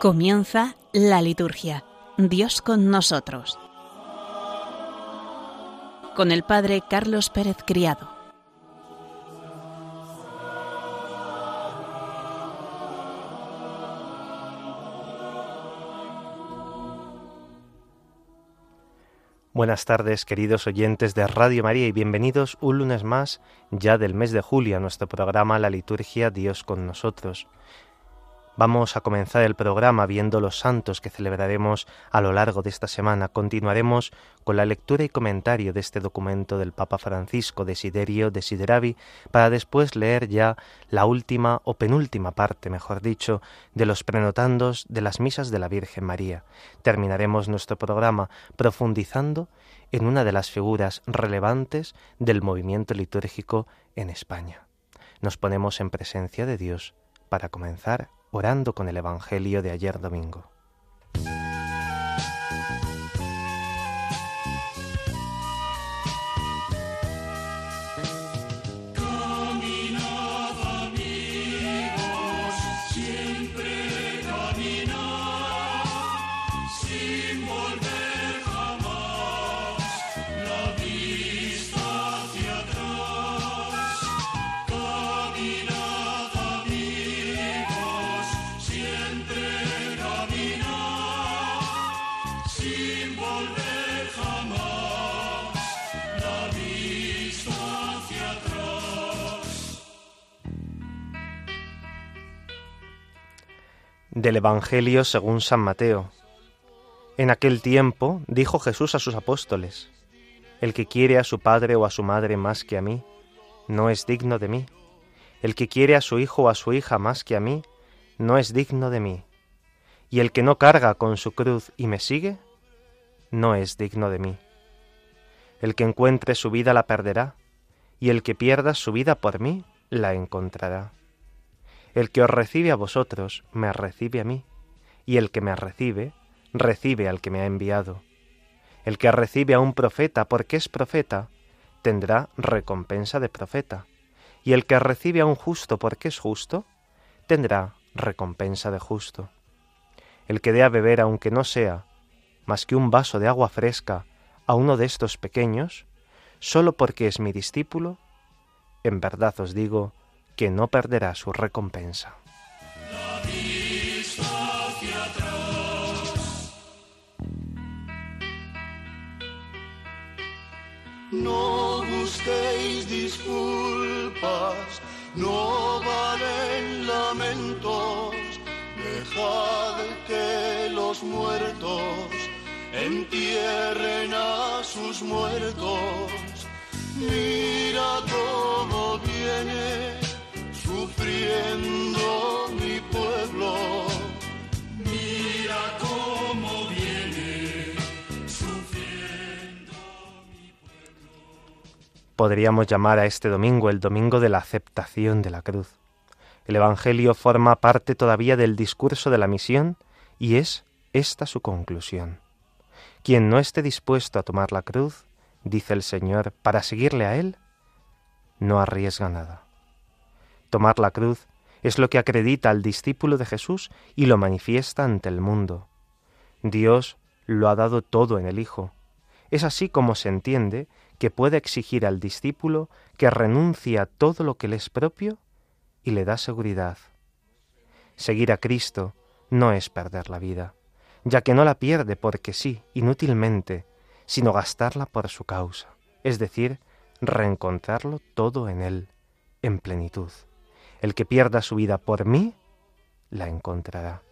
Comienza la liturgia. Dios con nosotros. Con el Padre Carlos Pérez Criado. Buenas tardes, queridos oyentes de Radio María, y bienvenidos un lunes más, ya del mes de julio, a nuestro programa La Liturgia Dios con nosotros. Vamos a comenzar el programa viendo los santos que celebraremos a lo largo de esta semana. Continuaremos con la lectura y comentario de este documento del Papa Francisco Desiderio Desideravi para después leer ya la última o penúltima parte, mejor dicho, de los prenotandos de las misas de la Virgen María. Terminaremos nuestro programa profundizando en una de las figuras relevantes del movimiento litúrgico en España. Nos ponemos en presencia de Dios para comenzar orando con el Evangelio de ayer domingo. Del Evangelio según San Mateo. En aquel tiempo dijo Jesús a sus apóstoles, El que quiere a su padre o a su madre más que a mí, no es digno de mí. El que quiere a su hijo o a su hija más que a mí, no es digno de mí. Y el que no carga con su cruz y me sigue, no es digno de mí. El que encuentre su vida la perderá, y el que pierda su vida por mí la encontrará. El que os recibe a vosotros, me recibe a mí, y el que me recibe, recibe al que me ha enviado. El que recibe a un profeta porque es profeta, tendrá recompensa de profeta, y el que recibe a un justo porque es justo, tendrá recompensa de justo. El que dé a beber, aunque no sea más que un vaso de agua fresca, a uno de estos pequeños, solo porque es mi discípulo, en verdad os digo que no perderá su recompensa. No busquéis disculpas, no valen lamentos, dejad que los muertos entierren a sus muertos. Mira cómo Podríamos llamar a este domingo el domingo de la aceptación de la cruz. El Evangelio forma parte todavía del discurso de la misión y es esta su conclusión. Quien no esté dispuesto a tomar la cruz, dice el Señor, para seguirle a Él, no arriesga nada. Tomar la cruz es lo que acredita al discípulo de Jesús y lo manifiesta ante el mundo. Dios lo ha dado todo en el Hijo. Es así como se entiende que puede exigir al discípulo que renuncie a todo lo que le es propio y le da seguridad. Seguir a Cristo no es perder la vida, ya que no la pierde porque sí, inútilmente, sino gastarla por su causa, es decir, reencontrarlo todo en Él, en plenitud. El que pierda su vida por mí, la encontrará.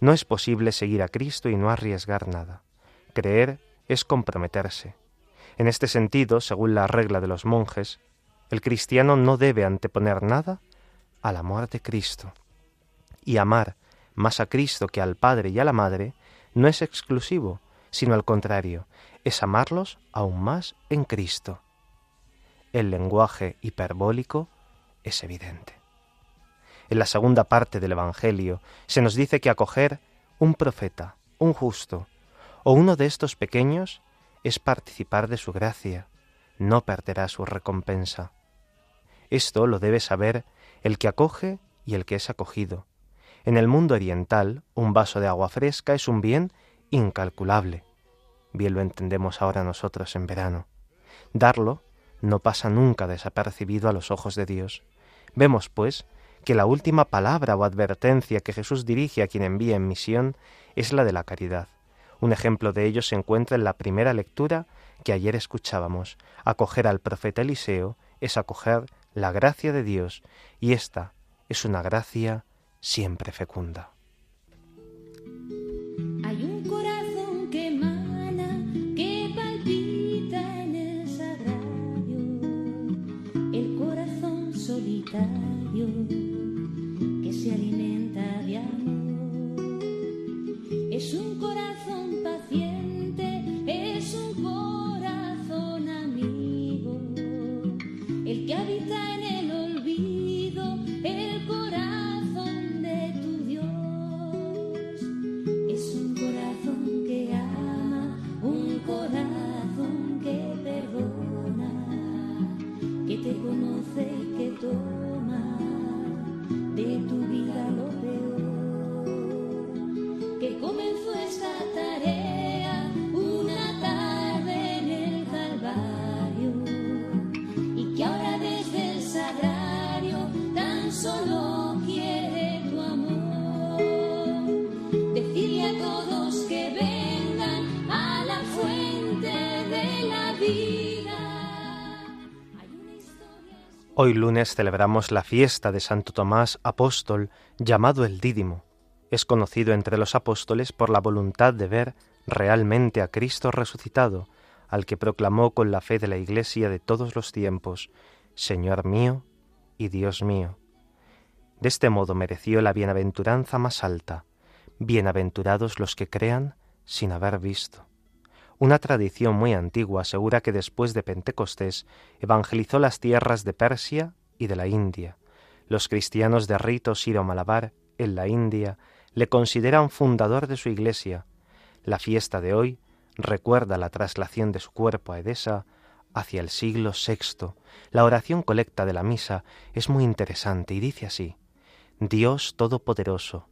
No es posible seguir a Cristo y no arriesgar nada. Creer es comprometerse. En este sentido, según la regla de los monjes, el cristiano no debe anteponer nada al amor de Cristo. Y amar más a Cristo que al Padre y a la Madre no es exclusivo, sino al contrario, es amarlos aún más en Cristo. El lenguaje hiperbólico es evidente. En la segunda parte del Evangelio se nos dice que acoger un profeta, un justo, o uno de estos pequeños es participar de su gracia, no perderá su recompensa. Esto lo debe saber el que acoge y el que es acogido, En el mundo oriental, un vaso de agua fresca es un bien incalculable. Bien lo entendemos ahora nosotros en verano. Darlo no pasa nunca desapercibido a los ojos de Dios. Vemos, pues, que la última palabra o advertencia que Jesús dirige a quien envía en misión es la de la caridad. Un ejemplo de ello se encuentra en la primera lectura que ayer escuchábamos. Acoger al profeta Eliseo es acoger la gracia de Dios y esta es una gracia siempre fecunda. Y Hoy lunes celebramos la fiesta de Santo Tomás Apóstol, llamado el Dídimo. Es conocido entre los apóstoles por la voluntad de ver realmente a Cristo resucitado, al que proclamó con la fe de la Iglesia de todos los tiempos, Señor mío y Dios mío. De este modo mereció la bienaventuranza más alta. Bienaventurados los que crean sin haber visto. Una tradición muy antigua asegura que después de Pentecostés evangelizó las tierras de Persia y de la India. Los cristianos de rito siro-malabar en la India le consideran fundador de su iglesia. La fiesta de hoy recuerda la traslación de su cuerpo a Edesa hacia el siglo VI. La oración colecta de la misa es muy interesante y dice así: Dios Todopoderoso,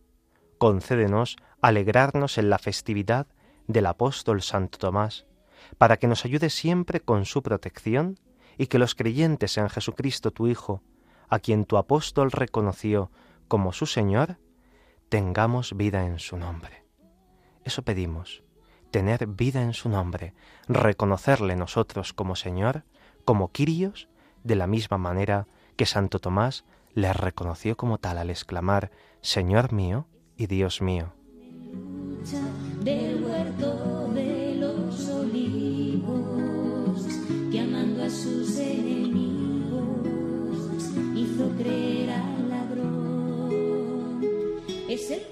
concédenos alegrarnos en la festividad del apóstol Santo Tomás, para que nos ayude siempre con su protección y que los creyentes en Jesucristo tu Hijo, a quien tu apóstol reconoció como su Señor, tengamos vida en su nombre. Eso pedimos, tener vida en su nombre, reconocerle nosotros como Señor, como Quirios, de la misma manera que Santo Tomás le reconoció como tal al exclamar, Señor mío y Dios mío. Del huerto de los olivos, que amando a sus enemigos hizo creer al ladrón. Es el.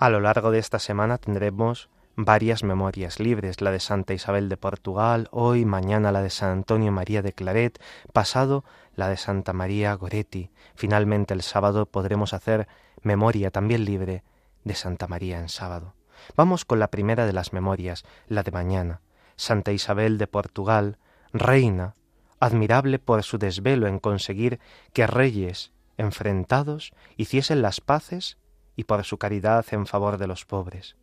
A lo largo de esta semana tendremos varias memorias libres, la de Santa Isabel de Portugal, hoy, mañana la de San Antonio María de Claret, pasado la de Santa María Goretti. Finalmente el sábado podremos hacer memoria también libre de Santa María en sábado. Vamos con la primera de las memorias, la de mañana. Santa Isabel de Portugal, reina, admirable por su desvelo en conseguir que reyes enfrentados hiciesen las paces y por su caridad en favor de los pobres.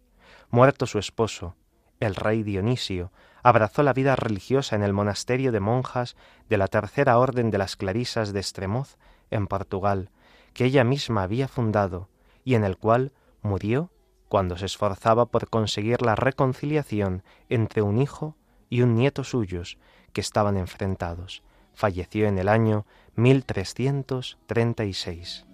Muerto su esposo, el rey Dionisio abrazó la vida religiosa en el monasterio de monjas de la Tercera Orden de las Clarisas de Estremoz, en Portugal, que ella misma había fundado y en el cual murió cuando se esforzaba por conseguir la reconciliación entre un hijo y un nieto suyos que estaban enfrentados. Falleció en el año 1336.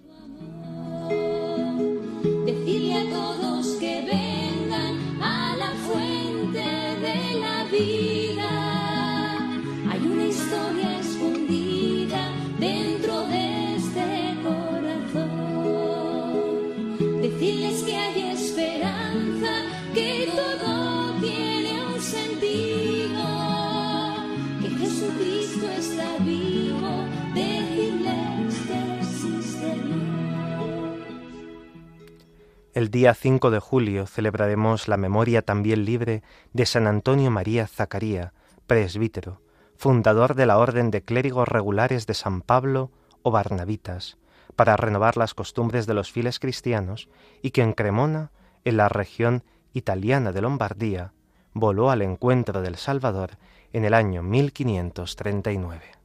El día 5 de julio celebraremos la memoria también libre de San Antonio María Zacaría, presbítero, fundador de la Orden de Clérigos Regulares de San Pablo o Barnabitas, para renovar las costumbres de los fieles cristianos y que en Cremona, en la región italiana de Lombardía, voló al encuentro del Salvador en el año 1539.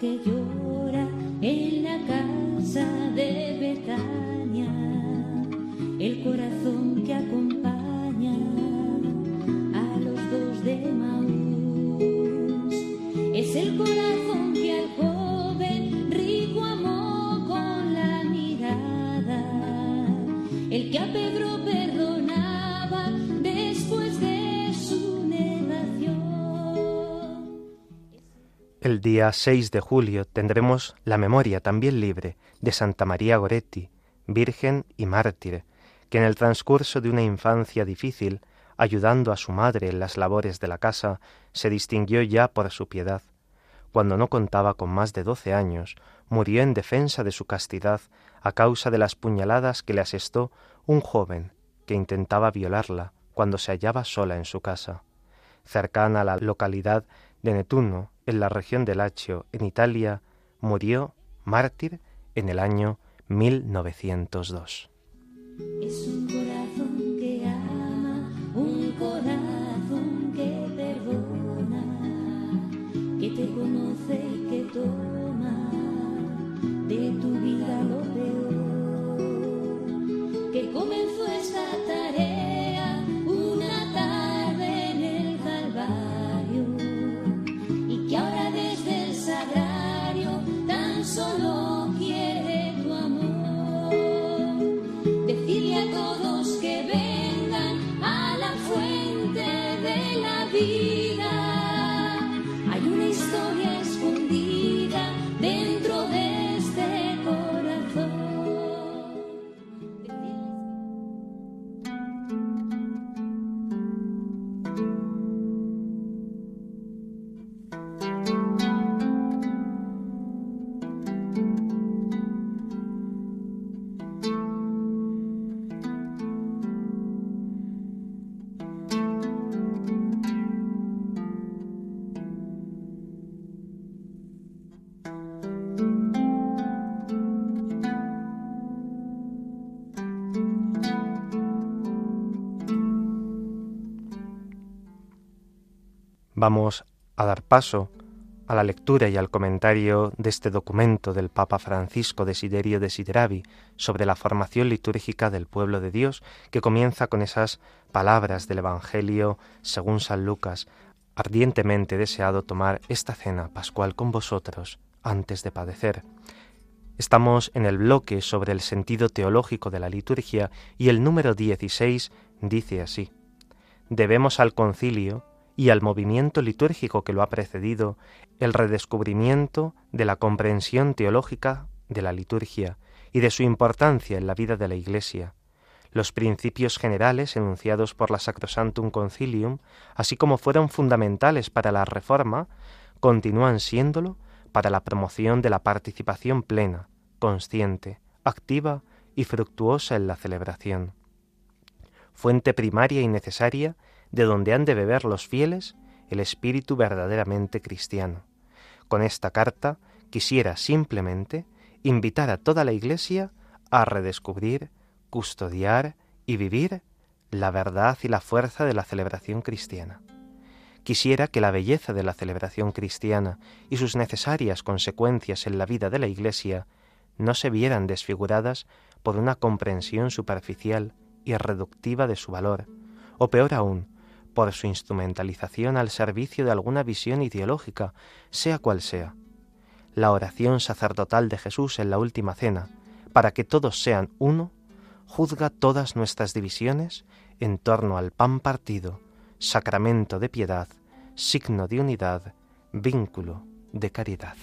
Que llora en la casa de Betania, el corazón que acompaña a los dos de Maús. Es el corazón que al joven rico amó con la mirada, el que a Pedro El día 6 de julio tendremos la memoria también libre de Santa María Goretti, virgen y mártir, que en el transcurso de una infancia difícil, ayudando a su madre en las labores de la casa, se distinguió ya por su piedad. Cuando no contaba con más de doce años, murió en defensa de su castidad a causa de las puñaladas que le asestó un joven que intentaba violarla cuando se hallaba sola en su casa. Cercana a la localidad de Netuno, en la región de Lacio, en Italia, murió mártir en el año 1902. Vamos a dar paso a la lectura y al comentario de este documento del Papa Francisco Desiderio Desideravi sobre la formación litúrgica del pueblo de Dios, que comienza con esas palabras del Evangelio según San Lucas, ardientemente deseado tomar esta cena pascual con vosotros antes de padecer. Estamos en el bloque sobre el sentido teológico de la liturgia y el número 16 dice así, debemos al concilio y al movimiento litúrgico que lo ha precedido el redescubrimiento de la comprensión teológica de la liturgia y de su importancia en la vida de la Iglesia. Los principios generales enunciados por la Sacrosantum Concilium, así como fueron fundamentales para la Reforma, continúan siéndolo para la promoción de la participación plena, consciente, activa y fructuosa en la celebración. Fuente primaria y necesaria de donde han de beber los fieles el espíritu verdaderamente cristiano. Con esta carta quisiera simplemente invitar a toda la Iglesia a redescubrir, custodiar y vivir la verdad y la fuerza de la celebración cristiana. Quisiera que la belleza de la celebración cristiana y sus necesarias consecuencias en la vida de la Iglesia no se vieran desfiguradas por una comprensión superficial y reductiva de su valor, o peor aún, por su instrumentalización al servicio de alguna visión ideológica, sea cual sea. La oración sacerdotal de Jesús en la última cena, para que todos sean uno, juzga todas nuestras divisiones en torno al pan partido, sacramento de piedad, signo de unidad, vínculo de caridad.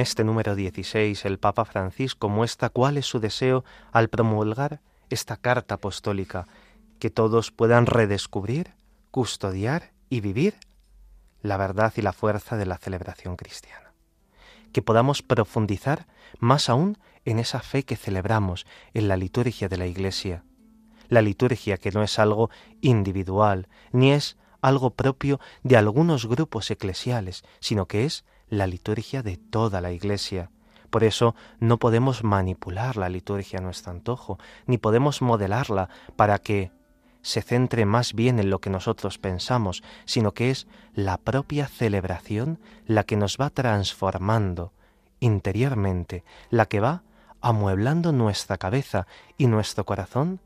Este número 16 el Papa Francisco muestra cuál es su deseo al promulgar esta carta apostólica, que todos puedan redescubrir, custodiar y vivir la verdad y la fuerza de la celebración cristiana. Que podamos profundizar más aún en esa fe que celebramos en la liturgia de la Iglesia. La liturgia que no es algo individual, ni es algo propio de algunos grupos eclesiales, sino que es la liturgia de toda la Iglesia. Por eso no podemos manipular la liturgia a nuestro antojo, ni podemos modelarla para que se centre más bien en lo que nosotros pensamos, sino que es la propia celebración la que nos va transformando interiormente, la que va amueblando nuestra cabeza y nuestro corazón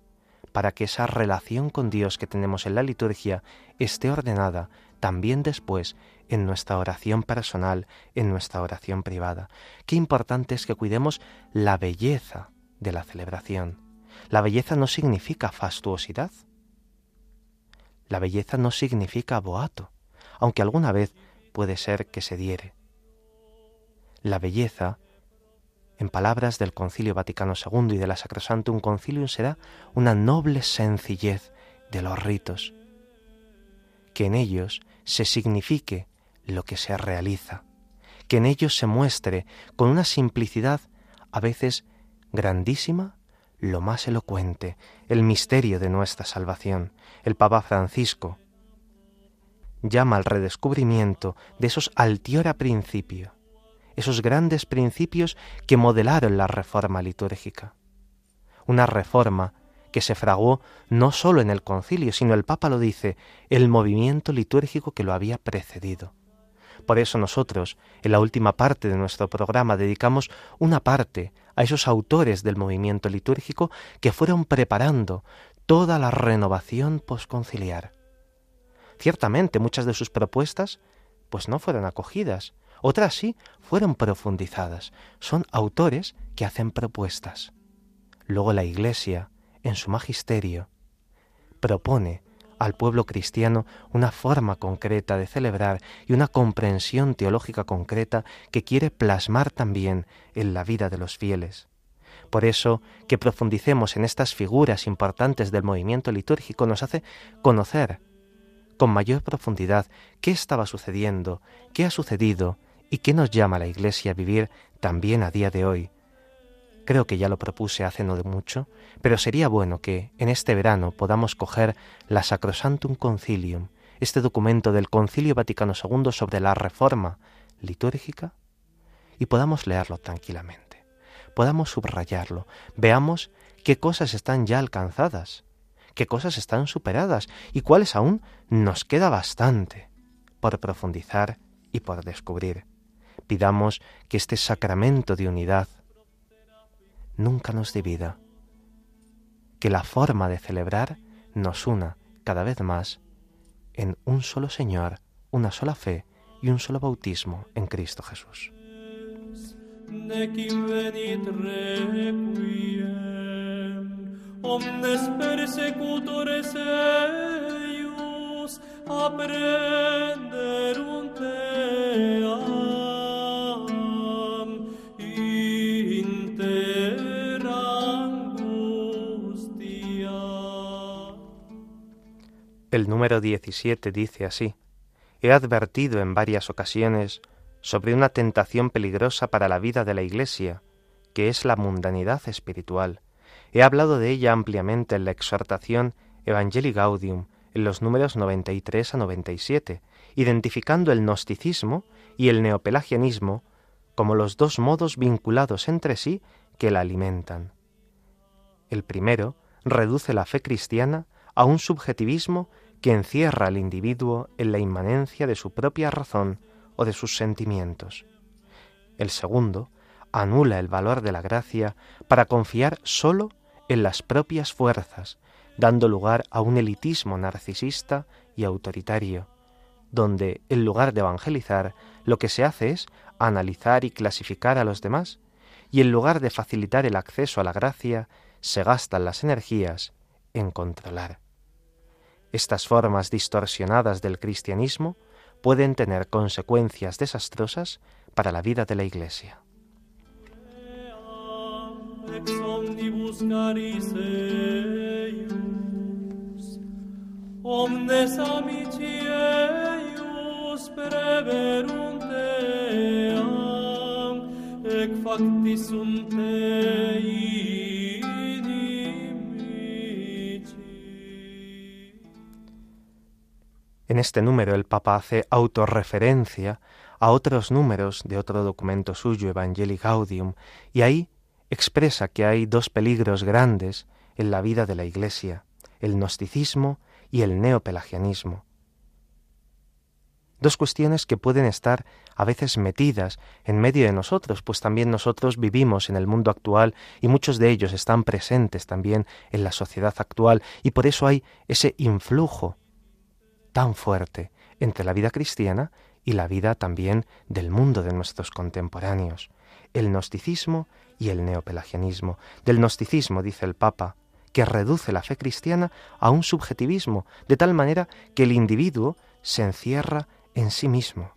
para que esa relación con Dios que tenemos en la liturgia esté ordenada también después en nuestra oración personal, en nuestra oración privada. Qué importante es que cuidemos la belleza de la celebración. La belleza no significa fastuosidad. La belleza no significa boato, aunque alguna vez puede ser que se diere. La belleza, en palabras del Concilio Vaticano II y de la Sacrosantum Concilium, será una noble sencillez de los ritos, que en ellos se signifique lo que se realiza, que en ellos se muestre con una simplicidad a veces grandísima lo más elocuente, el misterio de nuestra salvación. El Papa Francisco llama al redescubrimiento de esos altiora principios, esos grandes principios que modelaron la reforma litúrgica. Una reforma que se fraguó no sólo en el concilio, sino el Papa lo dice, el movimiento litúrgico que lo había precedido. Por eso nosotros, en la última parte de nuestro programa, dedicamos una parte a esos autores del movimiento litúrgico que fueron preparando toda la renovación posconciliar. Ciertamente muchas de sus propuestas pues no fueron acogidas, otras sí fueron profundizadas. Son autores que hacen propuestas. Luego la Iglesia, en su magisterio, propone al pueblo cristiano una forma concreta de celebrar y una comprensión teológica concreta que quiere plasmar también en la vida de los fieles. Por eso, que profundicemos en estas figuras importantes del movimiento litúrgico nos hace conocer con mayor profundidad qué estaba sucediendo, qué ha sucedido y qué nos llama la Iglesia a vivir también a día de hoy, Creo que ya lo propuse hace no de mucho, pero sería bueno que en este verano podamos coger la Sacrosantum Concilium, este documento del Concilio Vaticano II sobre la reforma litúrgica, y podamos leerlo tranquilamente, podamos subrayarlo, veamos qué cosas están ya alcanzadas, qué cosas están superadas y cuáles aún nos queda bastante por profundizar y por descubrir. Pidamos que este sacramento de unidad nunca nos divida. Que la forma de celebrar nos una cada vez más en un solo Señor, una sola fe y un solo bautismo en Cristo Jesús. El número 17 dice así, He advertido en varias ocasiones sobre una tentación peligrosa para la vida de la Iglesia, que es la mundanidad espiritual. He hablado de ella ampliamente en la exhortación Evangelii Gaudium, en los números 93 a 97, identificando el gnosticismo y el neopelagianismo como los dos modos vinculados entre sí que la alimentan. El primero reduce la fe cristiana a un subjetivismo que encierra al individuo en la inmanencia de su propia razón o de sus sentimientos. El segundo anula el valor de la gracia para confiar sólo en las propias fuerzas, dando lugar a un elitismo narcisista y autoritario, donde, en lugar de evangelizar, lo que se hace es analizar y clasificar a los demás, y en lugar de facilitar el acceso a la gracia, se gastan las energías en controlar. Estas formas distorsionadas del cristianismo pueden tener consecuencias desastrosas para la vida de la Iglesia. En este número el Papa hace autorreferencia a otros números de otro documento suyo, Evangelii Gaudium, y ahí expresa que hay dos peligros grandes en la vida de la Iglesia, el gnosticismo y el neopelagianismo. Dos cuestiones que pueden estar a veces metidas en medio de nosotros, pues también nosotros vivimos en el mundo actual y muchos de ellos están presentes también en la sociedad actual y por eso hay ese influjo tan fuerte entre la vida cristiana y la vida también del mundo de nuestros contemporáneos, el gnosticismo y el neopelagianismo. Del gnosticismo, dice el Papa, que reduce la fe cristiana a un subjetivismo, de tal manera que el individuo se encierra en sí mismo,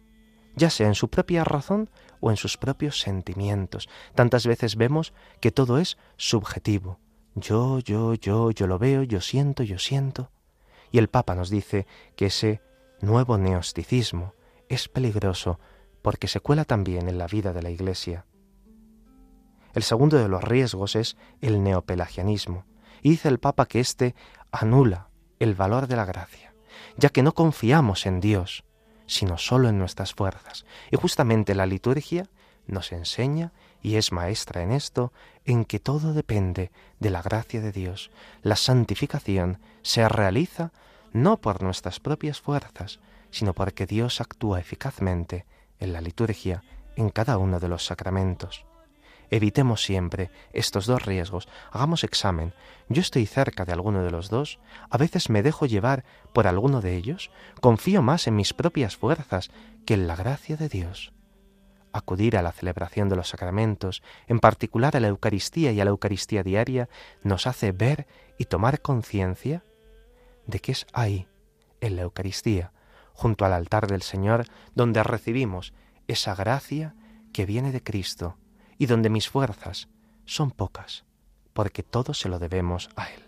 ya sea en su propia razón o en sus propios sentimientos. Tantas veces vemos que todo es subjetivo. Yo, yo, yo, yo lo veo, yo siento, yo siento. Y el Papa nos dice que ese nuevo neosticismo es peligroso porque se cuela también en la vida de la Iglesia. El segundo de los riesgos es el neopelagianismo, y dice el Papa que éste anula el valor de la gracia, ya que no confiamos en Dios, sino solo en nuestras fuerzas. Y justamente la liturgia nos enseña y es maestra en esto, en que todo depende de la gracia de Dios. La santificación se realiza no por nuestras propias fuerzas, sino porque Dios actúa eficazmente en la liturgia, en cada uno de los sacramentos. Evitemos siempre estos dos riesgos, hagamos examen. Yo estoy cerca de alguno de los dos, a veces me dejo llevar por alguno de ellos, confío más en mis propias fuerzas que en la gracia de Dios. Acudir a la celebración de los sacramentos, en particular a la Eucaristía y a la Eucaristía diaria, nos hace ver y tomar conciencia de que es ahí, en la Eucaristía, junto al altar del Señor, donde recibimos esa gracia que viene de Cristo y donde mis fuerzas son pocas, porque todo se lo debemos a Él.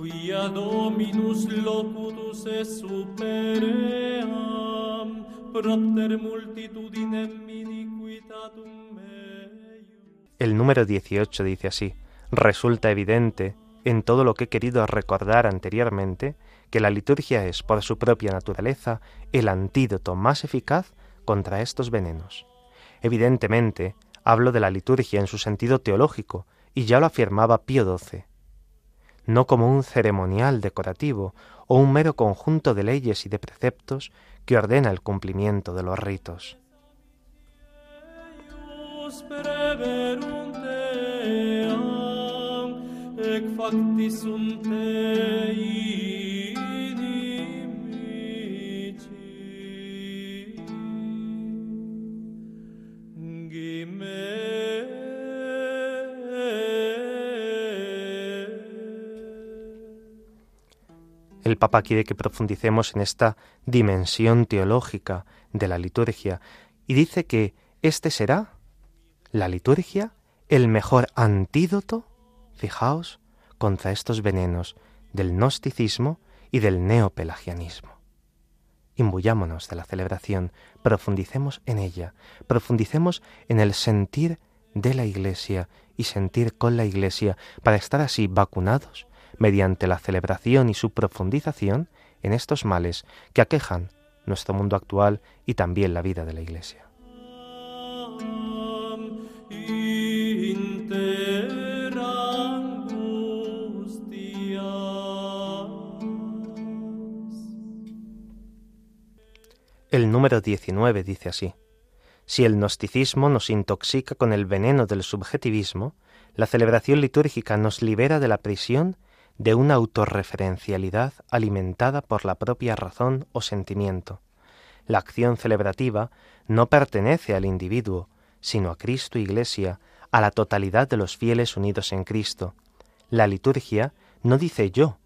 Quia dominus locutus supeream propter multitudinem iniquitatum meium El número 18 dice así, resulta evidente en todo lo que he querido recordar anteriormente que la liturgia es, por su propia naturaleza, el antídoto más eficaz contra estos venenos. Evidentemente, hablo de la liturgia en su sentido teológico, y ya lo afirmaba Pío XII, no como un ceremonial decorativo o un mero conjunto de leyes y de preceptos que ordena el cumplimiento de los ritos. El Papa quiere que profundicemos en esta dimensión teológica de la liturgia y dice que este será, la liturgia, el mejor antídoto, fijaos, contra estos venenos del gnosticismo y del neopelagianismo. Imbuyámonos de la celebración, profundicemos en ella, profundicemos en el sentir de la Iglesia y sentir con la Iglesia para estar así vacunados mediante la celebración y su profundización en estos males que aquejan nuestro mundo actual y también la vida de la Iglesia. El número 19 dice así, Si el gnosticismo nos intoxica con el veneno del subjetivismo, la celebración litúrgica nos libera de la prisión de una autorreferencialidad alimentada por la propia razón o sentimiento. La acción celebrativa no pertenece al individuo, sino a Cristo Iglesia, a la totalidad de los fieles unidos en Cristo. La liturgia no dice yo,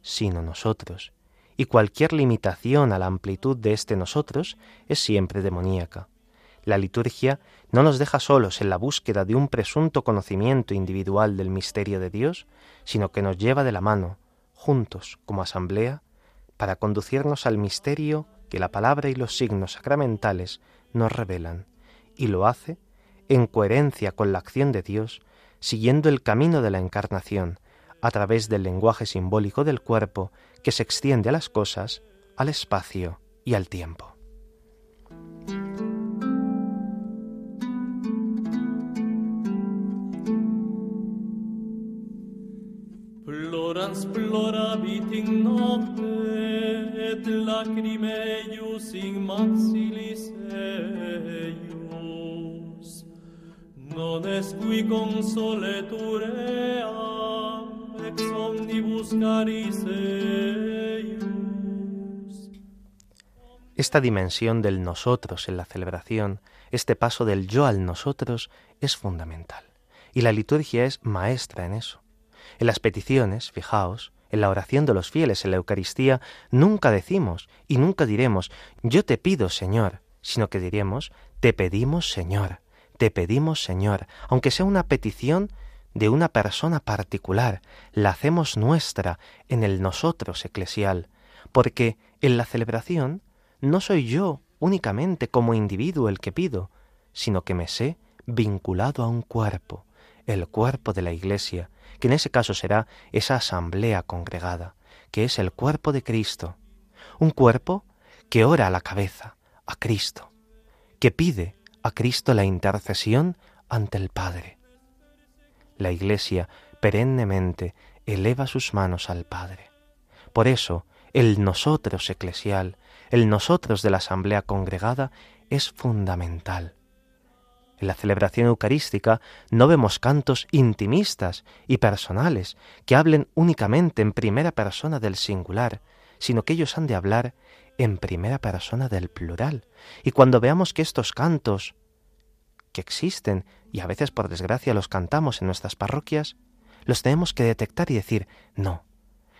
sino nosotros, y cualquier limitación a la amplitud de este nosotros es siempre demoníaca. La liturgia no nos deja solos en la búsqueda de un presunto conocimiento individual del misterio de Dios, sino que nos lleva de la mano, juntos como asamblea, para conducirnos al misterio que la palabra y los signos sacramentales nos revelan, y lo hace en coherencia con la acción de Dios, siguiendo el camino de la encarnación, a través del lenguaje simbólico del cuerpo que se extiende a las cosas, al espacio y al tiempo. Plorans ploravit in nocte, et lacrimeius in maxilis eius. Non est qui consoletur eam, ex omnibus caris eius. Esta dimensión del nosotros en la celebración, este paso del yo al nosotros, es fundamental. Y la liturgia es maestra en eso. En las peticiones, fijaos, en la oración de los fieles en la Eucaristía, nunca decimos y nunca diremos, yo te pido, Señor, sino que diremos, te pedimos, Señor, te pedimos, Señor, aunque sea una petición de una persona particular, la hacemos nuestra en el nosotros eclesial, porque en la celebración no soy yo únicamente como individuo el que pido, sino que me sé vinculado a un cuerpo, el cuerpo de la Iglesia, que en ese caso será esa asamblea congregada, que es el cuerpo de Cristo, un cuerpo que ora a la cabeza, a Cristo, que pide a Cristo la intercesión ante el Padre. La Iglesia perennemente eleva sus manos al Padre. Por eso, el nosotros eclesial, el nosotros de la asamblea congregada es fundamental. En la celebración eucarística no vemos cantos intimistas y personales que hablen únicamente en primera persona del singular, sino que ellos han de hablar en primera persona del plural. Y cuando veamos que estos cantos, que existen y a veces por desgracia los cantamos en nuestras parroquias, los tenemos que detectar y decir, no,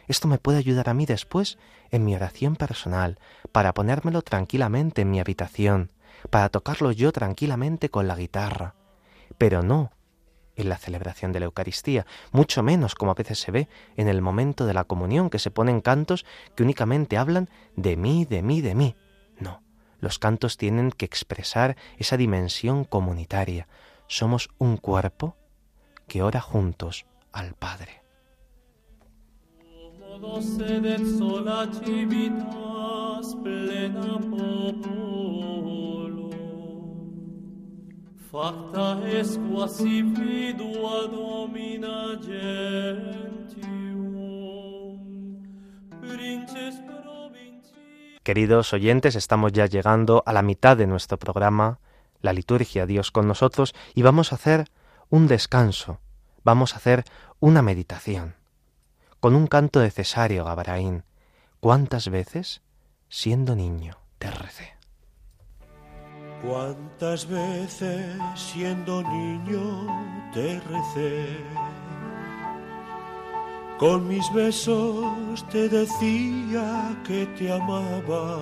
esto me puede ayudar a mí después en mi oración personal, para ponérmelo tranquilamente en mi habitación, para tocarlo yo tranquilamente con la guitarra, pero no en la celebración de la Eucaristía, mucho menos como a veces se ve en el momento de la comunión, que se ponen cantos que únicamente hablan de mí, de mí, de mí. No, los cantos tienen que expresar esa dimensión comunitaria. Somos un cuerpo que ora juntos al Padre. Domina Queridos oyentes, estamos ya llegando a la mitad de nuestro programa, la liturgia Dios con nosotros, y vamos a hacer un descanso, vamos a hacer una meditación, con un canto de Cesario Gabaraín. ¿Cuántas veces, siendo niño, te recé? ¿Cuántas veces siendo niño te recé? Con mis besos te decía que te amaba.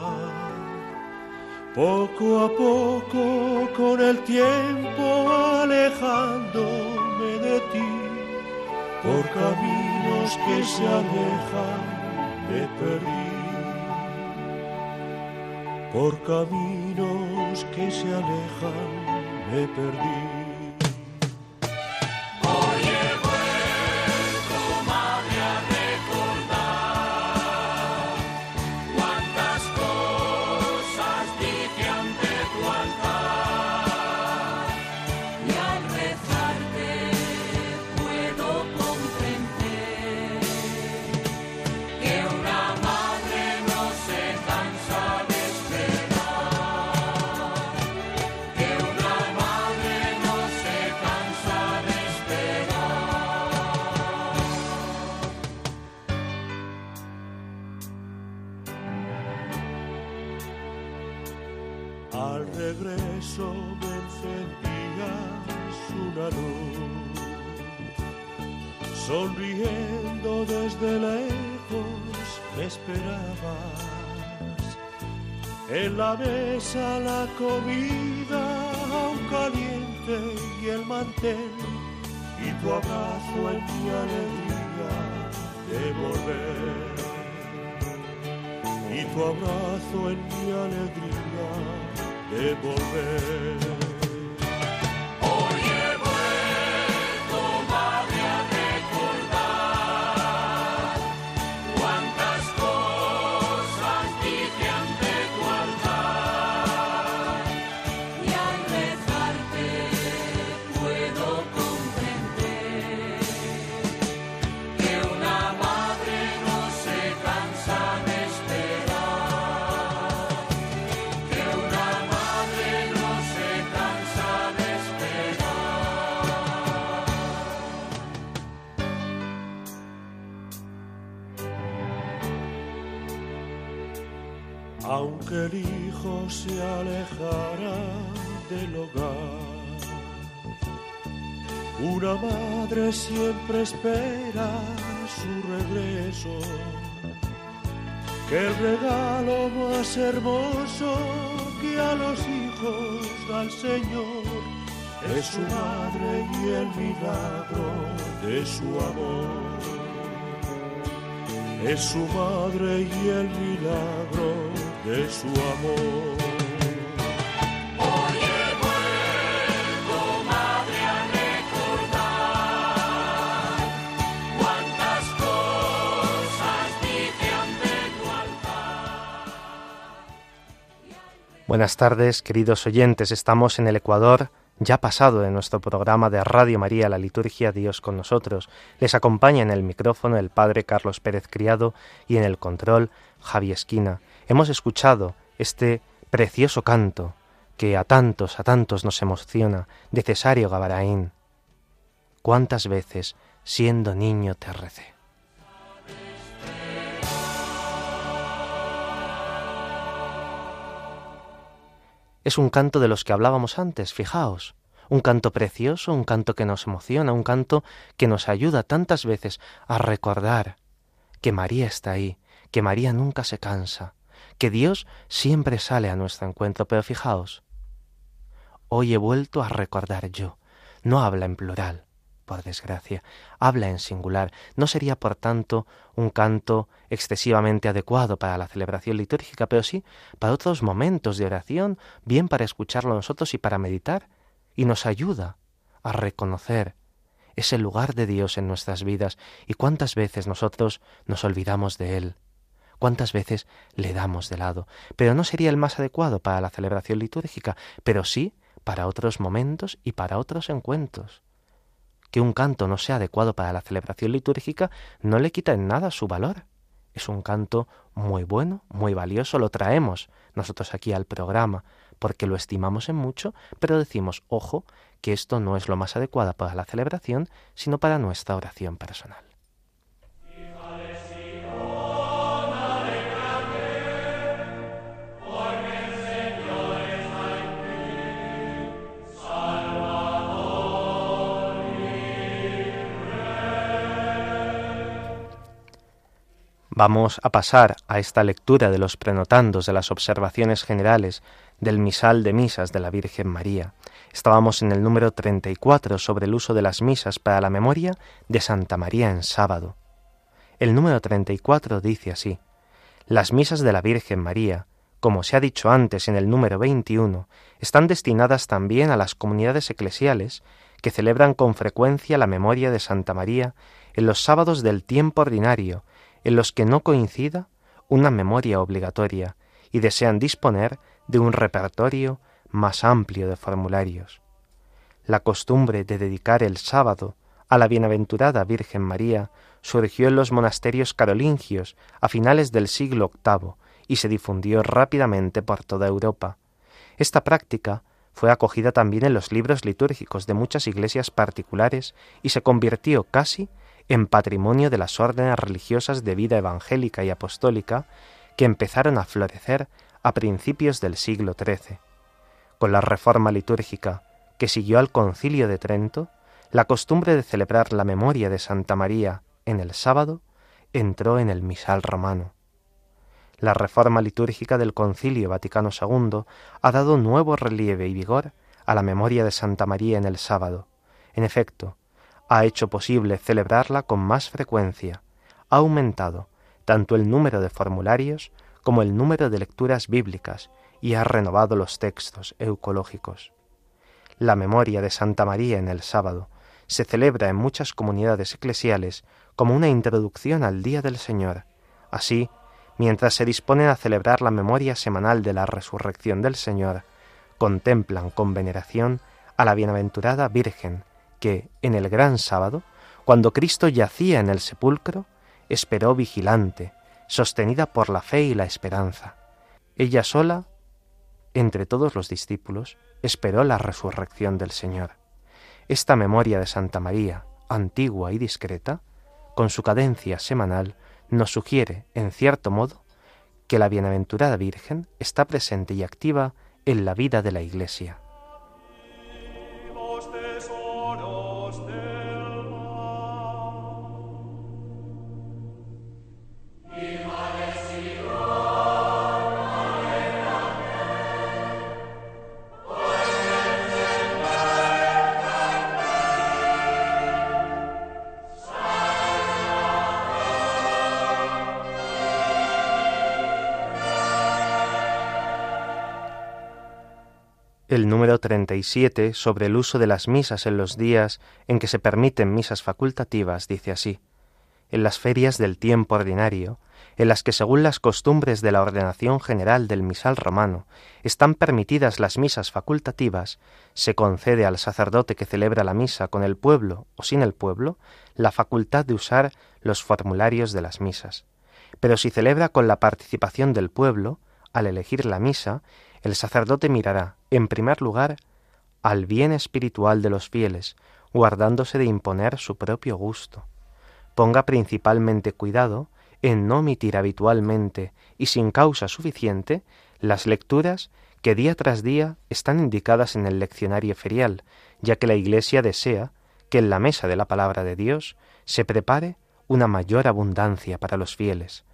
Poco a poco, con el tiempo alejándome de ti, por caminos que se alejan me perdí por caminos que se alejan me perdí. Mesa la comida aún caliente y el mantel y tu abrazo en mi alegría de volver. Y tu abrazo en mi alegría de volver. Una madre siempre espera su regreso, que el regalo más hermoso que a los hijos da el Señor es su madre y el milagro de su amor es su madre y el milagro de su amor. Buenas tardes, queridos oyentes. Estamos en el Ecuador, ya pasado de nuestro programa de Radio María, la liturgia Dios con nosotros. Les acompaña en el micrófono el Padre Carlos Pérez Criado y en el control Javi Esquina. Hemos escuchado este precioso canto que a tantos, a tantos nos emociona, de Cesario Gabaraín. ¿Cuántas veces, siendo niño, te recé? Es un canto de los que hablábamos antes, fijaos. Un canto precioso, un canto que nos emociona, un canto que nos ayuda tantas veces a recordar que María está ahí, que María nunca se cansa, que Dios siempre sale a nuestro encuentro. Pero fijaos, hoy he vuelto a recordar yo. No habla en plural, por desgracia, habla en singular. No sería, por tanto, un canto excesivamente adecuado para la celebración litúrgica, pero sí para otros momentos de oración, bien para escucharlo nosotros y para meditar, y nos ayuda a reconocer ese lugar de Dios en nuestras vidas y cuántas veces nosotros nos olvidamos de Él, cuántas veces le damos de lado. Pero no sería el más adecuado para la celebración litúrgica, pero sí para otros momentos y para otros encuentros. Que un canto no sea adecuado para la celebración litúrgica no le quita en nada su valor. Es un canto muy bueno, muy valioso, lo traemos nosotros aquí al programa porque lo estimamos en mucho, pero decimos, ojo, que esto no es lo más adecuado para la celebración, sino para nuestra oración personal. Vamos a pasar a esta lectura de los prenotandos de las observaciones generales del misal de misas de la Virgen María. Estábamos en el número 34 sobre el uso de las misas para la memoria de Santa María en sábado. El número 34 dice así: Las misas de la Virgen María, como se ha dicho antes en el número 21, están destinadas también a las comunidades eclesiales que celebran con frecuencia la memoria de Santa María en los sábados del tiempo ordinario, en los que no coincida una memoria obligatoria y desean disponer de un repertorio más amplio de formularios. La costumbre de dedicar el sábado a la bienaventurada Virgen María surgió en los monasterios carolingios a finales del siglo VIII y se difundió rápidamente por toda Europa. Esta práctica fue acogida también en los libros litúrgicos de muchas iglesias particulares y se convirtió casi en patrimonio de las órdenes religiosas de vida evangélica y apostólica que empezaron a florecer a principios del siglo XIII. Con la reforma litúrgica que siguió al concilio de Trento, la costumbre de celebrar la memoria de Santa María en el sábado entró en el misal romano. La reforma litúrgica del Concilio Vaticano II ha dado nuevo relieve y vigor a la memoria de Santa María en el sábado. En efecto, ha hecho posible celebrarla con más frecuencia, ha aumentado tanto el número de formularios como el número de lecturas bíblicas y ha renovado los textos eucológicos. La memoria de Santa María en el sábado se celebra en muchas comunidades eclesiales como una introducción al Día del Señor. Así, mientras se disponen a celebrar la memoria semanal de la resurrección del Señor, contemplan con veneración a la bienaventurada Virgen, que, en el gran sábado, cuando Cristo yacía en el sepulcro, esperó vigilante, sostenida por la fe y la esperanza. Ella sola, entre todos los discípulos, esperó la resurrección del Señor. Esta memoria de Santa María, antigua y discreta, con su cadencia semanal, nos sugiere, en cierto modo, que la bienaventurada Virgen está presente y activa en la vida de la Iglesia. El número 37 sobre el uso de las misas en los días en que se permiten misas facultativas dice así: En las ferias del tiempo ordinario, en las que según las costumbres de la ordenación general del misal romano están permitidas las misas facultativas, se concede al sacerdote que celebra la misa con el pueblo o sin el pueblo la facultad de usar los formularios de las misas. Pero si celebra con la participación del pueblo, al elegir la misa, el sacerdote mirará, en primer lugar, al bien espiritual de los fieles, guardándose de imponer su propio gusto. Ponga principalmente cuidado en no omitir habitualmente y sin causa suficiente las lecturas que día tras día están indicadas en el leccionario ferial, ya que la Iglesia desea que en la mesa de la palabra de Dios se prepare una mayor abundancia para los fieles.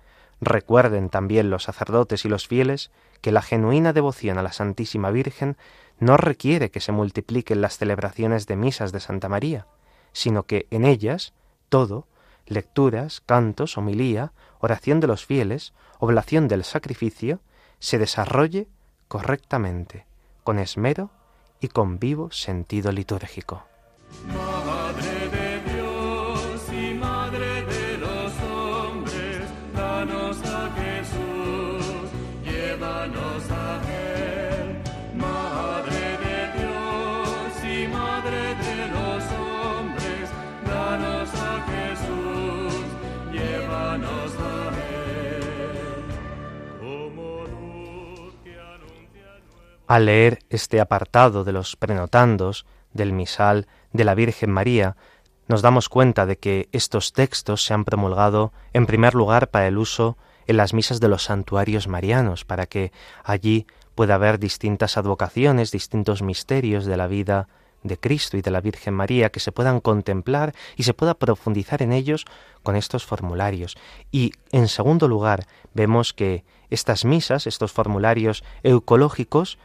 Recuerden también los sacerdotes y los fieles que la genuina devoción a la Santísima Virgen no requiere que se multipliquen las celebraciones de misas de Santa María, sino que en ellas todo, lecturas, cantos, homilía, oración de los fieles, oblación del sacrificio, se desarrolle correctamente, con esmero y con vivo sentido litúrgico. Al leer este apartado de los prenotandos del misal de la Virgen María, nos damos cuenta de que estos textos se han promulgado en primer lugar para el uso en las misas de los santuarios marianos, para que allí pueda haber distintas advocaciones, distintos misterios de la vida de Cristo y de la Virgen María que se puedan contemplar y se pueda profundizar en ellos con estos formularios. Y en segundo lugar, vemos que estas misas, estos formularios eucológicos,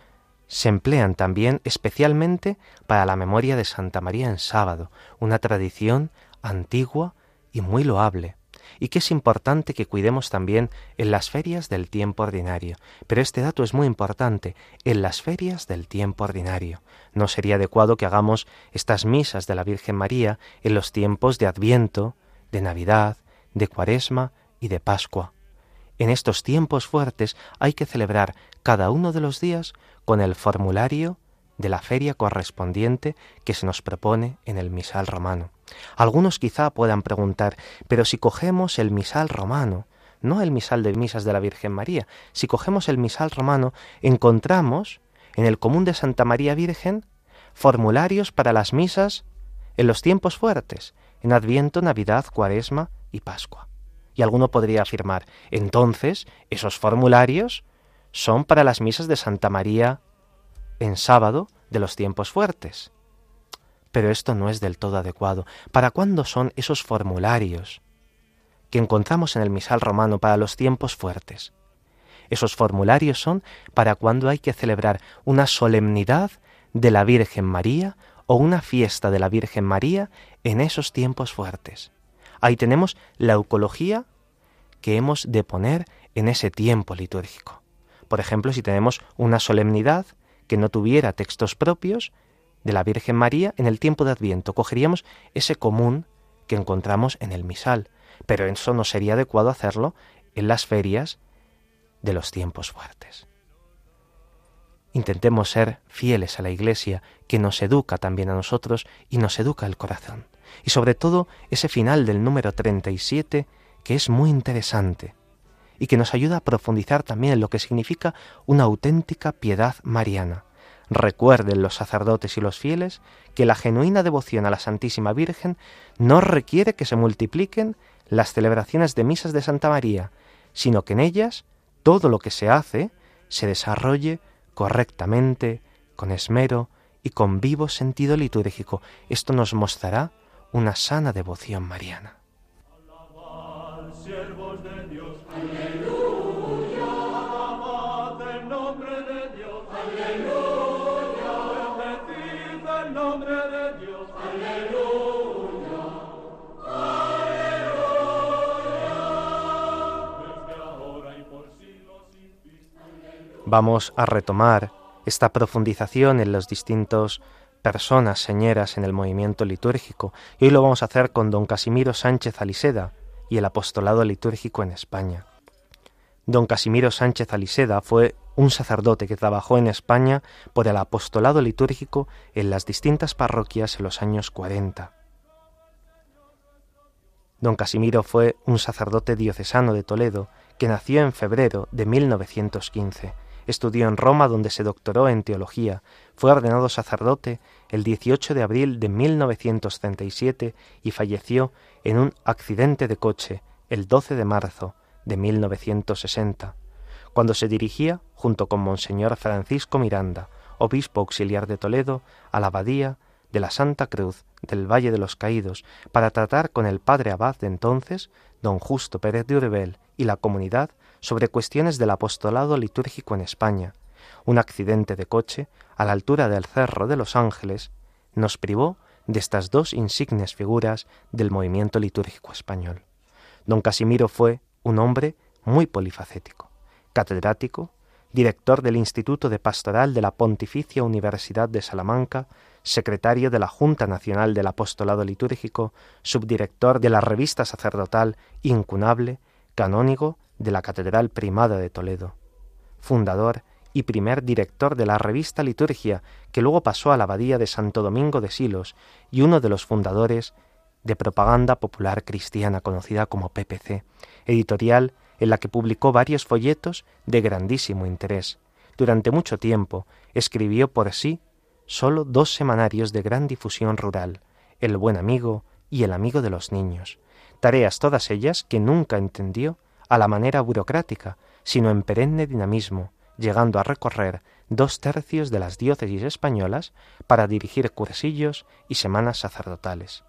se emplean también especialmente para la memoria de Santa María en sábado, una tradición antigua y muy loable, y que es importante que cuidemos también en las ferias del tiempo ordinario. Pero este dato es muy importante, en las ferias del tiempo ordinario. No sería adecuado que hagamos estas misas de la Virgen María en los tiempos de Adviento, de Navidad, de Cuaresma y de Pascua. En estos tiempos fuertes hay que celebrar cada uno de los días con el formulario de la feria correspondiente que se nos propone en el misal romano. Algunos quizá puedan preguntar, pero si cogemos el misal romano, no el misal de misas de la Virgen María, si cogemos el misal romano, encontramos en el común de Santa María Virgen formularios para las misas en los tiempos fuertes, en Adviento, Navidad, Cuaresma y Pascua. Y alguno podría afirmar, entonces, esos formularios son para las misas de Santa María en sábado de los tiempos fuertes. Pero esto no es del todo adecuado. ¿Para cuándo son esos formularios que encontramos en el misal romano para los tiempos fuertes? Esos formularios son para cuando hay que celebrar una solemnidad de la Virgen María o una fiesta de la Virgen María en esos tiempos fuertes. Ahí tenemos la eucología que hemos de poner en ese tiempo litúrgico. Por ejemplo, si tenemos una solemnidad que no tuviera textos propios de la Virgen María en el tiempo de Adviento, cogeríamos ese común que encontramos en el misal, pero eso no sería adecuado hacerlo en las ferias de los tiempos fuertes. Intentemos ser fieles a la Iglesia, que nos educa también a nosotros y nos educa el corazón. Y sobre todo ese final del número 37, que es muy interesante y que nos ayuda a profundizar también en lo que significa una auténtica piedad mariana. Recuerden los sacerdotes y los fieles que la genuina devoción a la Santísima Virgen no requiere que se multipliquen las celebraciones de misas de Santa María, sino que en ellas todo lo que se hace se desarrolle correctamente, con esmero y con vivo sentido litúrgico. Esto nos mostrará una sana devoción mariana. Vamos a retomar esta profundización en los distintos personas señeras en el movimiento litúrgico y hoy lo vamos a hacer con don Casimiro Sánchez Aliseda y el apostolado litúrgico en España. Don Casimiro Sánchez Aliseda fue un sacerdote que trabajó en España por el apostolado litúrgico en las distintas parroquias en los años 40. Don Casimiro fue un sacerdote diocesano de Toledo que nació en febrero de 1915 Estudió en Roma donde se doctoró en teología. Fue ordenado sacerdote el 18 de abril de 1937 y falleció en un accidente de coche el 12 de marzo de 1960, cuando se dirigía, junto con Monseñor Francisco Miranda, obispo auxiliar de Toledo, a la abadía de la Santa Cruz del Valle de los Caídos para tratar con el padre abad de entonces, don Justo Pérez de Urebel, y la comunidad sobre cuestiones del apostolado litúrgico en España. Un accidente de coche a la altura del Cerro de los Ángeles nos privó de estas dos insignes figuras del movimiento litúrgico español. Don Casimiro fue un hombre muy polifacético, catedrático, director del Instituto de Pastoral de la Pontificia Universidad de Salamanca, secretario de la Junta Nacional del Apostolado Litúrgico, subdirector de la revista sacerdotal Incunable, canónigo de la Catedral Primada de Toledo, fundador y primer director de la revista Liturgia, que luego pasó a la abadía de Santo Domingo de Silos, y uno de los fundadores de Propaganda Popular Cristiana, conocida como PPC, editorial en la que publicó varios folletos de grandísimo interés. Durante mucho tiempo escribió por sí solo dos semanarios de gran difusión rural, El Buen Amigo y El Amigo de los Niños, tareas todas ellas que nunca entendió a la manera burocrática, sino en perenne dinamismo, llegando a recorrer dos tercios de las diócesis españolas para dirigir cursillos y semanas sacerdotales.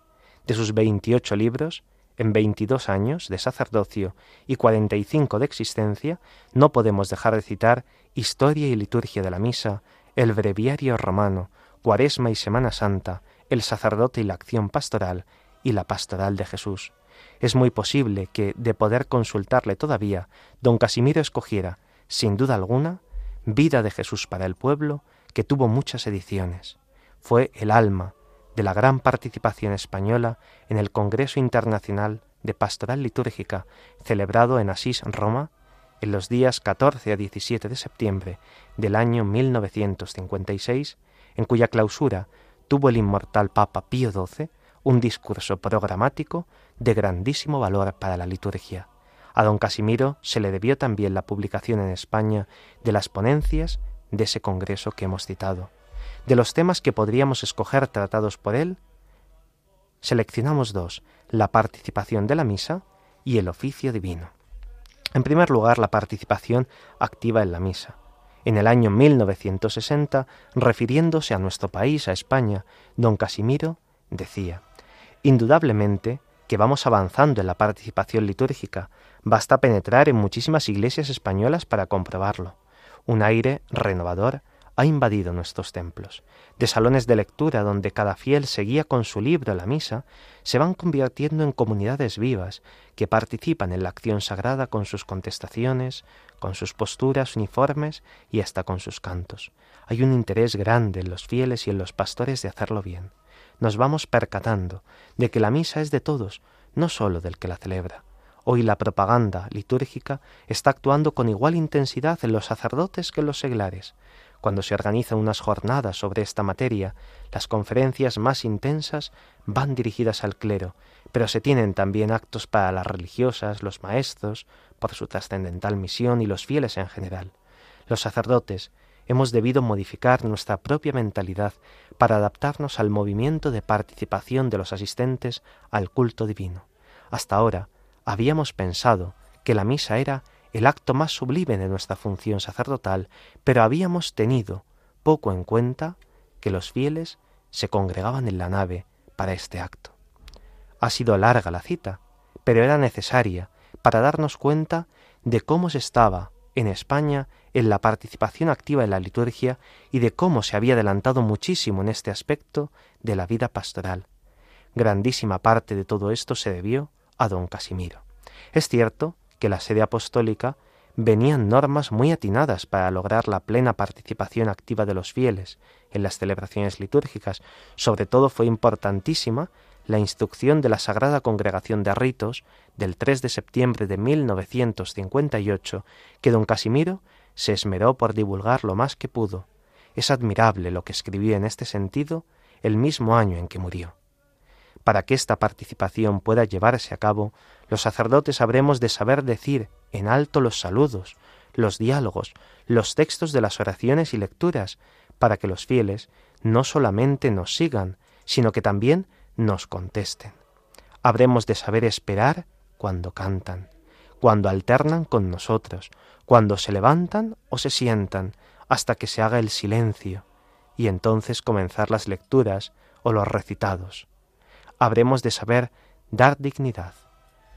De sus veintiocho libros, en veintidós años de sacerdocio y cuarenta y cinco de existencia, no podemos dejar de citar Historia y Liturgia de la Misa, el Breviario Romano, Cuaresma y Semana Santa, el Sacerdote y la Acción Pastoral y la Pastoral de Jesús. Es muy posible que, de poder consultarle todavía, don Casimiro escogiera, sin duda alguna, Vida de Jesús para el pueblo, que tuvo muchas ediciones. Fue el alma de la gran participación española en el Congreso Internacional de Pastoral Litúrgica, celebrado en Asís, Roma, en los días 14 a 17 de septiembre del año 1956, en cuya clausura tuvo el inmortal Papa Pío XII un discurso programático de grandísimo valor para la liturgia. A don Casimiro se le debió también la publicación en España de las ponencias de ese congreso que hemos citado. De los temas que podríamos escoger tratados por él, seleccionamos dos, la participación de la misa y el oficio divino. En primer lugar, la participación activa en la misa. En el año 1960, refiriéndose a nuestro país, a España, don Casimiro decía, Indudablemente que vamos avanzando en la participación litúrgica, basta penetrar en muchísimas iglesias españolas para comprobarlo. Un aire renovador ha invadido nuestros templos. De salones de lectura donde cada fiel seguía con su libro la misa, se van convirtiendo en comunidades vivas que participan en la acción sagrada con sus contestaciones, con sus posturas uniformes y hasta con sus cantos. Hay un interés grande en los fieles y en los pastores de hacerlo bien. Nos vamos percatando de que la misa es de todos, no sólo del que la celebra. Hoy la propaganda litúrgica está actuando con igual intensidad en los sacerdotes que en los seglares. Cuando se organizan unas jornadas sobre esta materia, las conferencias más intensas van dirigidas al clero, pero se tienen también actos para las religiosas, los maestros, por su trascendental misión y los fieles en general. Los sacerdotes hemos debido modificar nuestra propia mentalidad para adaptarnos al movimiento de participación de los asistentes al culto divino. Hasta ahora habíamos pensado que la misa era el acto más sublime de nuestra función sacerdotal, pero habíamos tenido poco en cuenta que los fieles se congregaban en la nave para este acto. Ha sido larga la cita, pero era necesaria para darnos cuenta de cómo se estaba en España en la participación activa en la liturgia y de cómo se había adelantado muchísimo en este aspecto de la vida pastoral. Grandísima parte de todo esto se debió a don Casimiro. Es cierto que la sede apostólica venían normas muy atinadas para lograr la plena participación activa de los fieles en las celebraciones litúrgicas. Sobre todo fue importantísima la instrucción de la Sagrada Congregación de Ritos del 3 de septiembre de 1958, que don Casimiro se esmeró por divulgar lo más que pudo. Es admirable lo que escribió en este sentido el mismo año en que murió. Para que esta participación pueda llevarse a cabo, los sacerdotes habremos de saber decir en alto los saludos, los diálogos, los textos de las oraciones y lecturas, para que los fieles no solamente nos sigan, sino que también nos contesten. Habremos de saber esperar cuando cantan, cuando alternan con nosotros, cuando se levantan o se sientan, hasta que se haga el silencio, y entonces comenzar las lecturas o los recitados. Habremos de saber dar dignidad,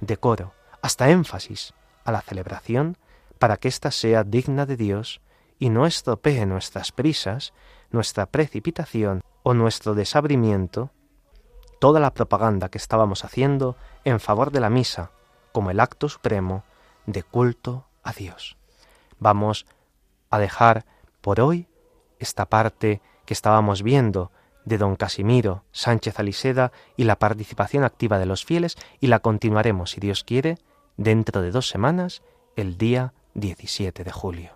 decoro, hasta énfasis a la celebración para que ésta sea digna de Dios y no estropee nuestras prisas, nuestra precipitación o nuestro desabrimiento, toda la propaganda que estábamos haciendo en favor de la misa como el acto supremo de culto a Dios. Vamos a dejar por hoy esta parte que estábamos viendo de don Casimiro Sánchez Aliseda y la participación activa de los fieles y la continuaremos, si Dios quiere, dentro de dos semanas, el día 17 de julio.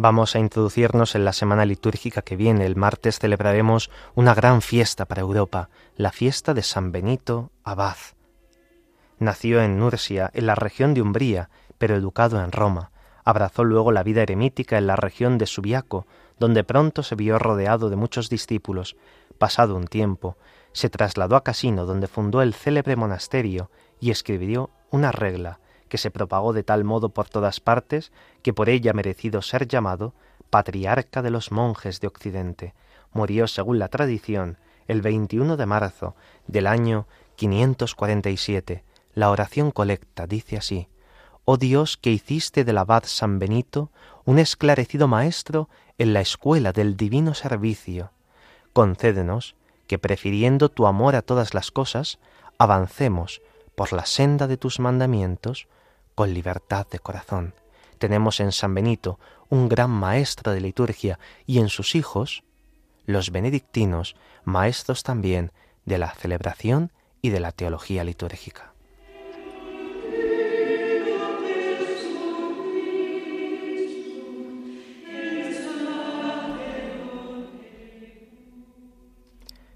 Vamos a introducirnos en la semana litúrgica que viene. El martes celebraremos una gran fiesta para Europa, la fiesta de San Benito Abad. Nació en Nursia, en la región de Umbría, pero educado en Roma. Abrazó luego la vida eremítica en la región de Subiaco, donde pronto se vio rodeado de muchos discípulos. Pasado un tiempo, se trasladó a Casino, donde fundó el célebre monasterio y escribió una regla que se propagó de tal modo por todas partes que por ella ha merecido ser llamado patriarca de los monjes de Occidente. Murió, según la tradición, el 21 de marzo del año 547. La oración colecta dice así: Oh Dios que hiciste del abad San Benito un esclarecido maestro en la escuela del divino servicio, concédenos que prefiriendo tu amor a todas las cosas, avancemos por la senda de tus mandamientos con libertad de corazón. Tenemos en San Benito un gran maestro de liturgia y en sus hijos, los benedictinos, maestros también de la celebración y de la teología litúrgica.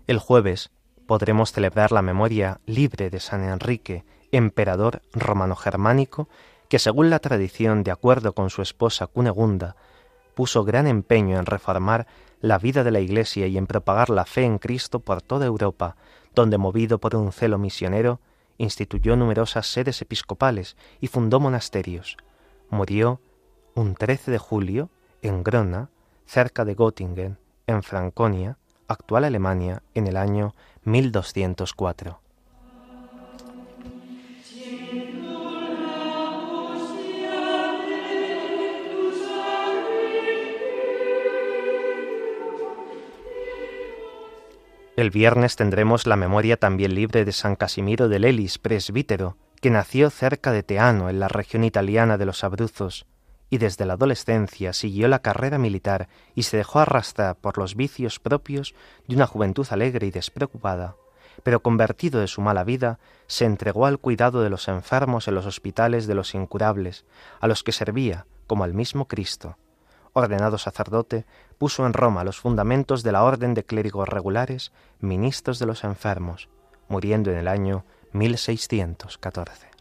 El jueves podremos celebrar la memoria libre de San Enrique emperador romano-germánico, que según la tradición, de acuerdo con su esposa Cunegunda, puso gran empeño en reformar la vida de la Iglesia y en propagar la fe en Cristo por toda Europa, donde, movido por un celo misionero, instituyó numerosas sedes episcopales y fundó monasterios. Murió un 13 de julio en Grona, cerca de Göttingen, en Franconia, actual Alemania, en el año 1204. El viernes tendremos la memoria también libre de San Casimiro de Lelis, presbítero, que nació cerca de Teano, en la región italiana de los Abruzos, y desde la adolescencia siguió la carrera militar y se dejó arrastrar por los vicios propios de una juventud alegre y despreocupada, pero convertido de su mala vida, se entregó al cuidado de los enfermos en los hospitales de los incurables, a los que servía como al mismo Cristo, ordenado sacerdote, puso en Roma los fundamentos de la orden de clérigos regulares, ministros de los enfermos, muriendo en el año 1614.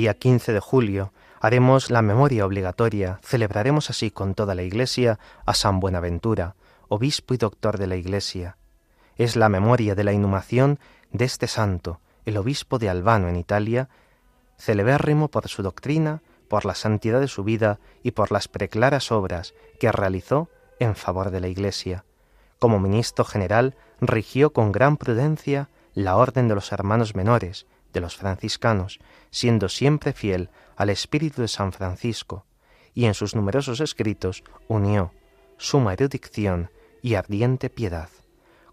Día 15 de julio haremos la memoria obligatoria, celebraremos así con toda la Iglesia a San Buenaventura, obispo y doctor de la Iglesia. Es la memoria de la inhumación de este santo, el obispo de Albano en Italia, celebérrimo por su doctrina, por la santidad de su vida y por las preclaras obras que realizó en favor de la Iglesia. Como ministro general, rigió con gran prudencia la orden de los hermanos menores, de los franciscanos, siendo siempre fiel al espíritu de San Francisco, y en sus numerosos escritos unió suma erudición y ardiente piedad.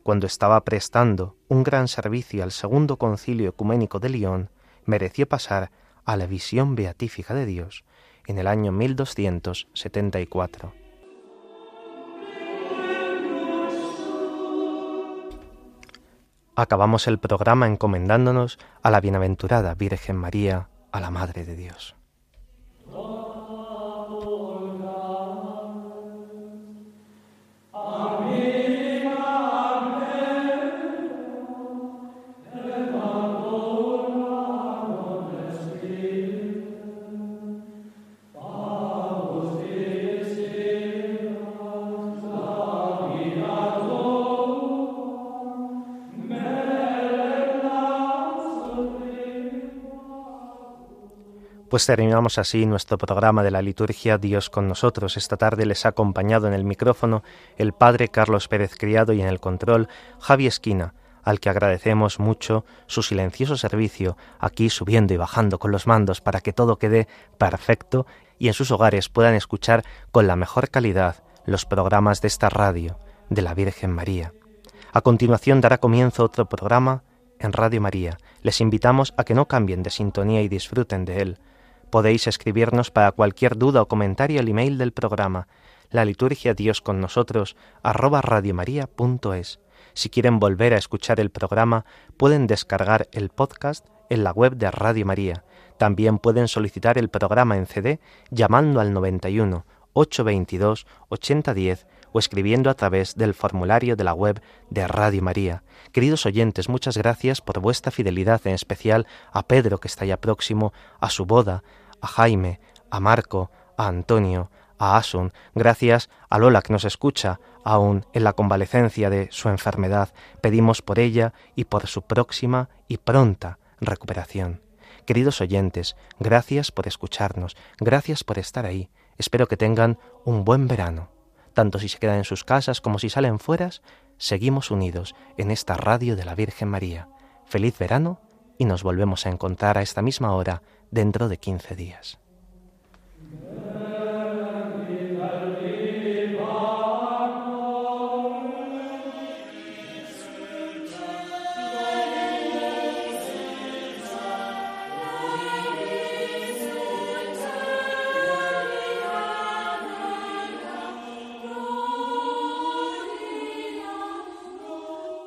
Cuando estaba prestando un gran servicio al segundo concilio ecuménico de Lyon, mereció pasar a la visión beatífica de Dios en el año 1274. Acabamos el programa encomendándonos a la bienaventurada Virgen María, a la Madre de Dios. Pues terminamos así nuestro programa de la liturgia Dios con nosotros. Esta tarde les ha acompañado en el micrófono el Padre Carlos Pérez Criado y en el control Javi Esquina, al que agradecemos mucho su silencioso servicio aquí subiendo y bajando con los mandos para que todo quede perfecto y en sus hogares puedan escuchar con la mejor calidad los programas de esta radio de la Virgen María. A continuación dará comienzo otro programa en Radio María. Les invitamos a que no cambien de sintonía y disfruten de él Podéis escribirnos para cualquier duda o comentario al email del programa, la liturgia Dios con nosotros, arroba radiomaria.es. Si quieren volver a escuchar el programa, pueden descargar el podcast en la web de Radio María. También pueden solicitar el programa en CD llamando al 91 822 8010 o escribiendo a través del formulario de la web de Radio María. Queridos oyentes, muchas gracias por vuestra fidelidad, en especial a Pedro, que está ya próximo a su boda, a Jaime, a Marco, a Antonio, a Asun, gracias a Lola que nos escucha aún en la convalecencia de su enfermedad. Pedimos por ella y por su próxima y pronta recuperación. Queridos oyentes, gracias por escucharnos, gracias por estar ahí. Espero que tengan un buen verano. Tanto si se quedan en sus casas como si salen fuera, seguimos unidos en esta radio de la Virgen María. Feliz verano y nos volvemos a encontrar a esta misma hora dentro de 15 días.